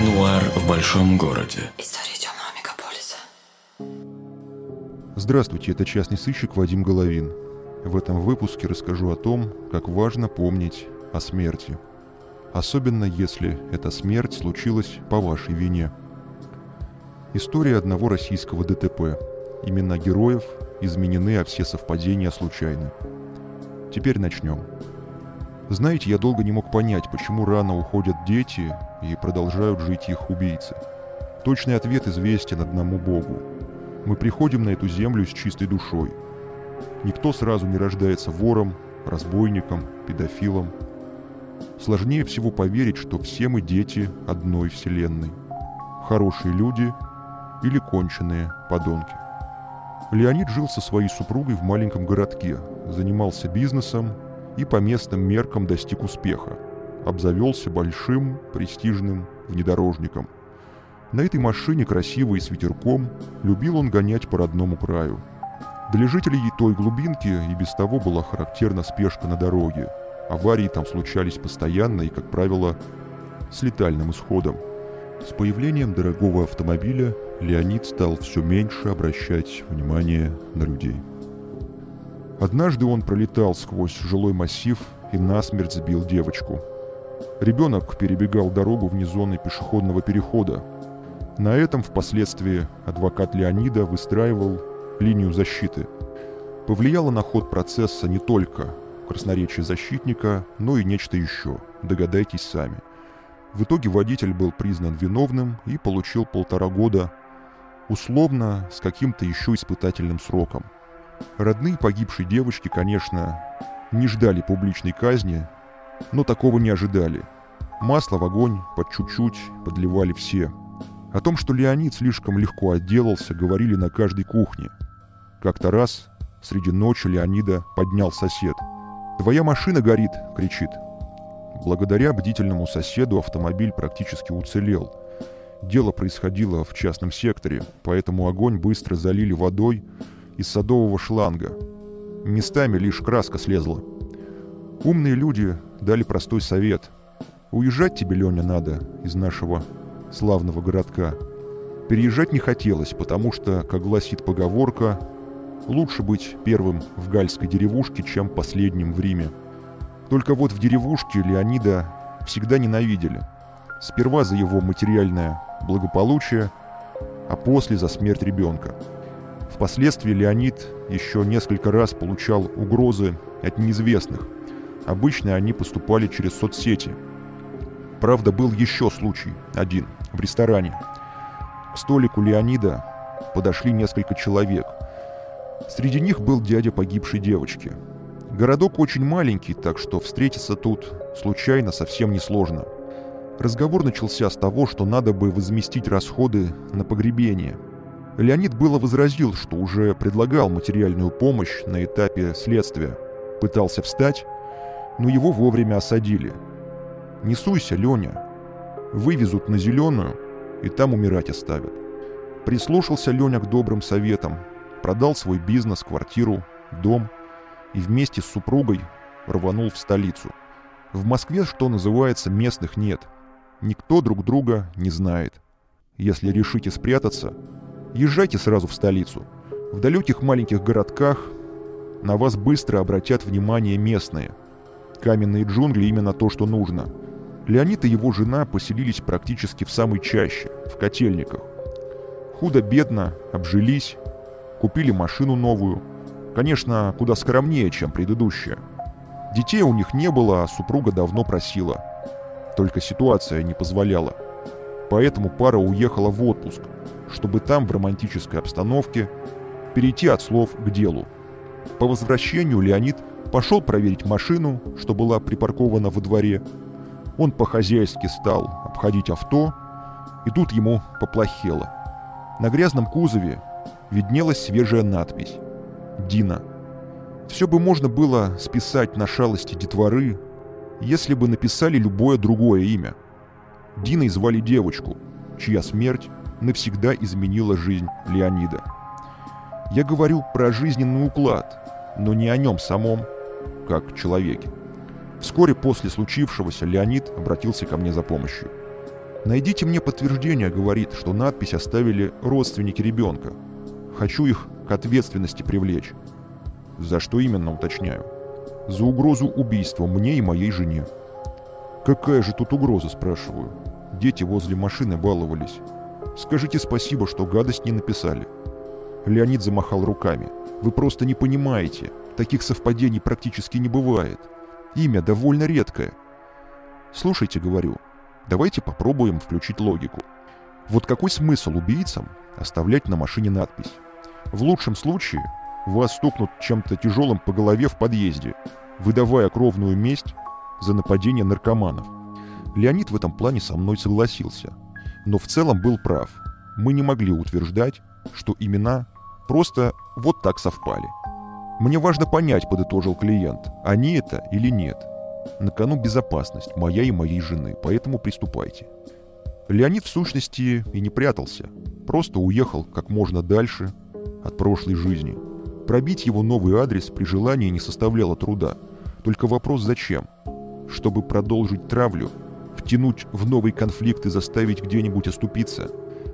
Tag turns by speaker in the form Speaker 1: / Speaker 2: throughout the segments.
Speaker 1: Нуар в большом городе.
Speaker 2: История темного мегаполиса.
Speaker 3: Здравствуйте, это частный сыщик Вадим Головин. В этом выпуске расскажу о том, как важно помнить о смерти. Особенно если эта смерть случилась по вашей вине. История одного российского ДТП. Имена героев изменены, а все совпадения случайны. Теперь начнем. Знаете, я долго не мог понять, почему рано уходят дети и продолжают жить их убийцы. Точный ответ известен одному Богу. Мы приходим на эту землю с чистой душой. Никто сразу не рождается вором, разбойником, педофилом. Сложнее всего поверить, что все мы дети одной вселенной. Хорошие люди или конченые подонки. Леонид жил со своей супругой в маленьком городке, занимался бизнесом и по местным меркам достиг успеха. Обзавелся большим, престижным внедорожником. На этой машине, красивой и с ветерком, любил он гонять по родному краю. Для жителей той глубинки и без того была характерна спешка на дороге. Аварии там случались постоянно и, как правило, с летальным исходом. С появлением дорогого автомобиля Леонид стал все меньше обращать внимание на людей. Однажды он пролетал сквозь жилой массив и насмерть сбил девочку. Ребенок перебегал дорогу вне зоны пешеходного перехода. На этом впоследствии адвокат Леонида выстраивал линию защиты. Повлияло на ход процесса не только красноречие защитника, но и нечто еще. Догадайтесь сами. В итоге водитель был признан виновным и получил полтора года условно с каким-то еще испытательным сроком. Родные погибшей девочки, конечно, не ждали публичной казни, но такого не ожидали. Масло в огонь под чуть-чуть подливали все. О том, что Леонид слишком легко отделался, говорили на каждой кухне. Как-то раз среди ночи Леонида поднял сосед. «Твоя машина горит!» — кричит. Благодаря бдительному соседу автомобиль практически уцелел. Дело происходило в частном секторе, поэтому огонь быстро залили водой, из садового шланга. Местами лишь краска слезла. Умные люди дали простой совет. Уезжать тебе, Леня, надо из нашего славного городка. Переезжать не хотелось, потому что, как гласит поговорка, лучше быть первым в гальской деревушке, чем последним в Риме. Только вот в деревушке Леонида всегда ненавидели. Сперва за его материальное благополучие, а после за смерть ребенка – Впоследствии Леонид еще несколько раз получал угрозы от неизвестных. Обычно они поступали через соцсети. Правда, был еще случай, один, в ресторане. К столику Леонида подошли несколько человек. Среди них был дядя погибшей девочки. Городок очень маленький, так что встретиться тут случайно совсем несложно. Разговор начался с того, что надо бы возместить расходы на погребение – Леонид было возразил, что уже предлагал материальную помощь на этапе следствия. Пытался встать, но его вовремя осадили. «Не суйся, Леня. Вывезут на зеленую, и там умирать оставят». Прислушался Леня к добрым советам, продал свой бизнес, квартиру, дом и вместе с супругой рванул в столицу. В Москве, что называется, местных нет. Никто друг друга не знает. Если решите спрятаться, Езжайте сразу в столицу. В далеких маленьких городках на вас быстро обратят внимание местные. Каменные джунгли именно то, что нужно. Леонид и его жена поселились практически в самой чаще, в котельниках. Худо-бедно обжились, купили машину новую. Конечно, куда скромнее, чем предыдущая. Детей у них не было, а супруга давно просила. Только ситуация не позволяла. Поэтому пара уехала в отпуск – чтобы там в романтической обстановке перейти от слов к делу. По возвращению Леонид пошел проверить машину, что была припаркована во дворе. Он по-хозяйски стал обходить авто, и тут ему поплохело. На грязном кузове виднелась свежая надпись «Дина». Все бы можно было списать на шалости детворы, если бы написали любое другое имя. Диной звали девочку, чья смерть навсегда изменила жизнь Леонида. Я говорю про жизненный уклад, но не о нем самом, как человеке. Вскоре после случившегося Леонид обратился ко мне за помощью. «Найдите мне подтверждение, — говорит, — что надпись оставили родственники ребенка. Хочу их к ответственности привлечь. За что именно, уточняю. За угрозу убийства мне и моей жене. Какая же тут угроза, спрашиваю. Дети возле машины баловались. Скажите спасибо, что гадость не написали. Леонид замахал руками. Вы просто не понимаете. Таких совпадений практически не бывает. Имя довольно редкое. Слушайте, говорю, давайте попробуем включить логику. Вот какой смысл убийцам оставлять на машине надпись? В лучшем случае вас стукнут чем-то тяжелым по голове в подъезде, выдавая кровную месть за нападение наркоманов. Леонид в этом плане со мной согласился, но в целом был прав. Мы не могли утверждать, что имена просто вот так совпали. «Мне важно понять», — подытожил клиент, — «они это или нет. На кону безопасность моя и моей жены, поэтому приступайте». Леонид в сущности и не прятался, просто уехал как можно дальше от прошлой жизни. Пробить его новый адрес при желании не составляло труда. Только вопрос зачем? Чтобы продолжить травлю? Втянуть в новый конфликт и заставить где-нибудь оступиться?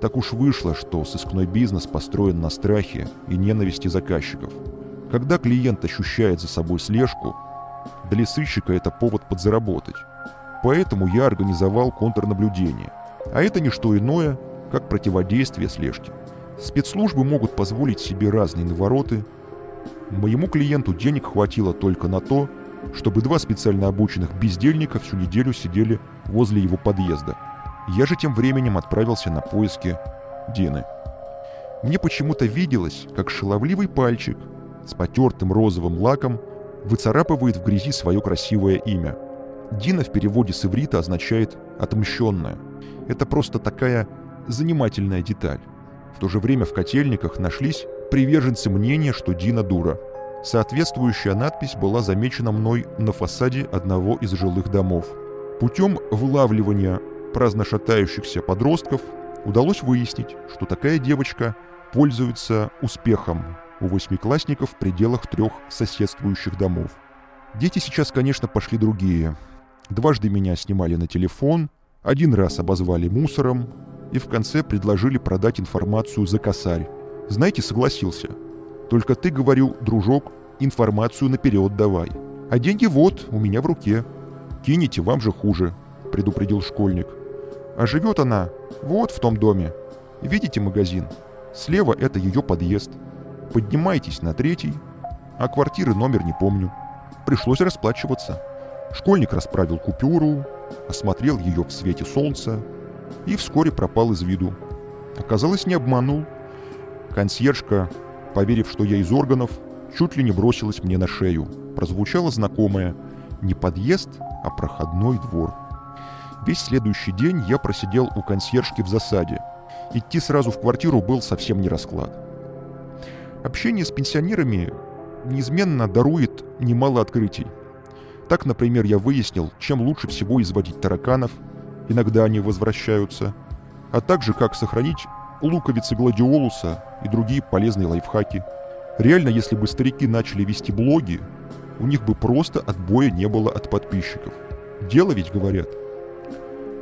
Speaker 3: Так уж вышло, что сыскной бизнес построен на страхе и ненависти заказчиков. Когда клиент ощущает за собой слежку, для сыщика это повод подзаработать. Поэтому я организовал контрнаблюдение. А это не что иное, как противодействие слежке. Спецслужбы могут позволить себе разные навороты. Моему клиенту денег хватило только на то, чтобы два специально обученных бездельника всю неделю сидели возле его подъезда. Я же тем временем отправился на поиски Дины. Мне почему-то виделось, как шаловливый пальчик с потертым розовым лаком выцарапывает в грязи свое красивое имя. Дина в переводе с иврита означает «отмщенная». Это просто такая занимательная деталь. В то же время в котельниках нашлись приверженцы мнения, что Дина дура. Соответствующая надпись была замечена мной на фасаде одного из жилых домов. Путем вылавливания праздно шатающихся подростков удалось выяснить, что такая девочка пользуется успехом у восьмиклассников в пределах трех соседствующих домов. Дети сейчас, конечно, пошли другие. Дважды меня снимали на телефон, один раз обозвали мусором, и в конце предложили продать информацию за косарь. Знаете, согласился. Только ты, говорю, дружок, информацию наперед давай. А деньги вот, у меня в руке. Кинете, вам же хуже, предупредил школьник. А живет она вот в том доме. Видите магазин? Слева это ее подъезд. Поднимайтесь на третий, а квартиры номер не помню. Пришлось расплачиваться. Школьник расправил купюру, осмотрел ее в свете солнца, и вскоре пропал из виду. Оказалось, не обманул. Консьержка, поверив, что я из органов, чуть ли не бросилась мне на шею. Прозвучало знакомое «не подъезд, а проходной двор». Весь следующий день я просидел у консьержки в засаде. Идти сразу в квартиру был совсем не расклад. Общение с пенсионерами неизменно дарует немало открытий. Так, например, я выяснил, чем лучше всего изводить тараканов – иногда они возвращаются, а также как сохранить луковицы гладиолуса и другие полезные лайфхаки. Реально, если бы старики начали вести блоги, у них бы просто отбоя не было от подписчиков. Дело ведь, говорят.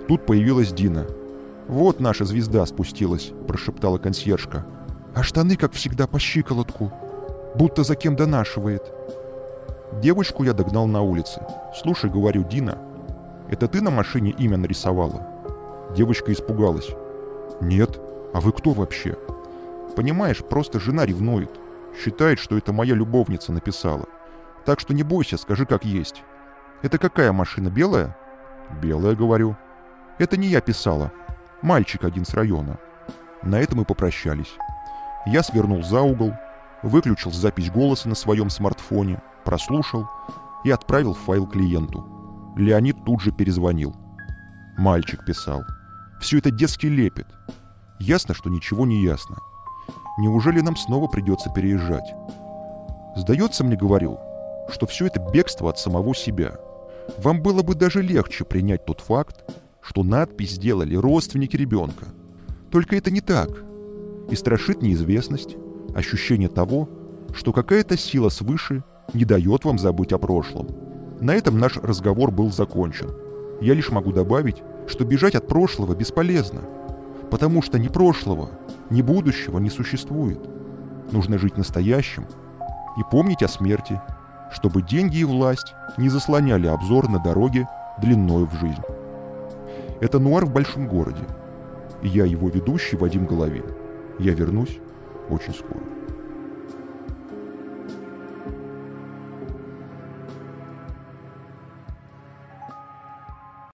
Speaker 3: Тут появилась Дина. «Вот наша звезда спустилась», – прошептала консьержка. «А штаны, как всегда, по щиколотку, будто за кем донашивает». Девочку я догнал на улице. «Слушай, — говорю, Дина, это ты на машине имя нарисовала?» Девочка испугалась. «Нет. А вы кто вообще?» «Понимаешь, просто жена ревнует. Считает, что это моя любовница написала. Так что не бойся, скажи как есть. Это какая машина, белая?» «Белая, говорю». «Это не я писала. Мальчик один с района». На этом и попрощались. Я свернул за угол, выключил запись голоса на своем смартфоне, прослушал и отправил файл клиенту. Леонид тут же перезвонил. Мальчик писал. Все это детский лепет. Ясно, что ничего не ясно. Неужели нам снова придется переезжать? Сдается мне, говорю, что все это бегство от самого себя. Вам было бы даже легче принять тот факт, что надпись сделали родственники ребенка. Только это не так. И страшит неизвестность, ощущение того, что какая-то сила свыше не дает вам забыть о прошлом. На этом наш разговор был закончен. Я лишь могу добавить, что бежать от прошлого бесполезно, потому что ни прошлого, ни будущего не существует. Нужно жить настоящим и помнить о смерти, чтобы деньги и власть не заслоняли обзор на дороге длиною в жизнь. Это «Нуар в большом городе». И я его ведущий Вадим Головин. Я вернусь очень скоро.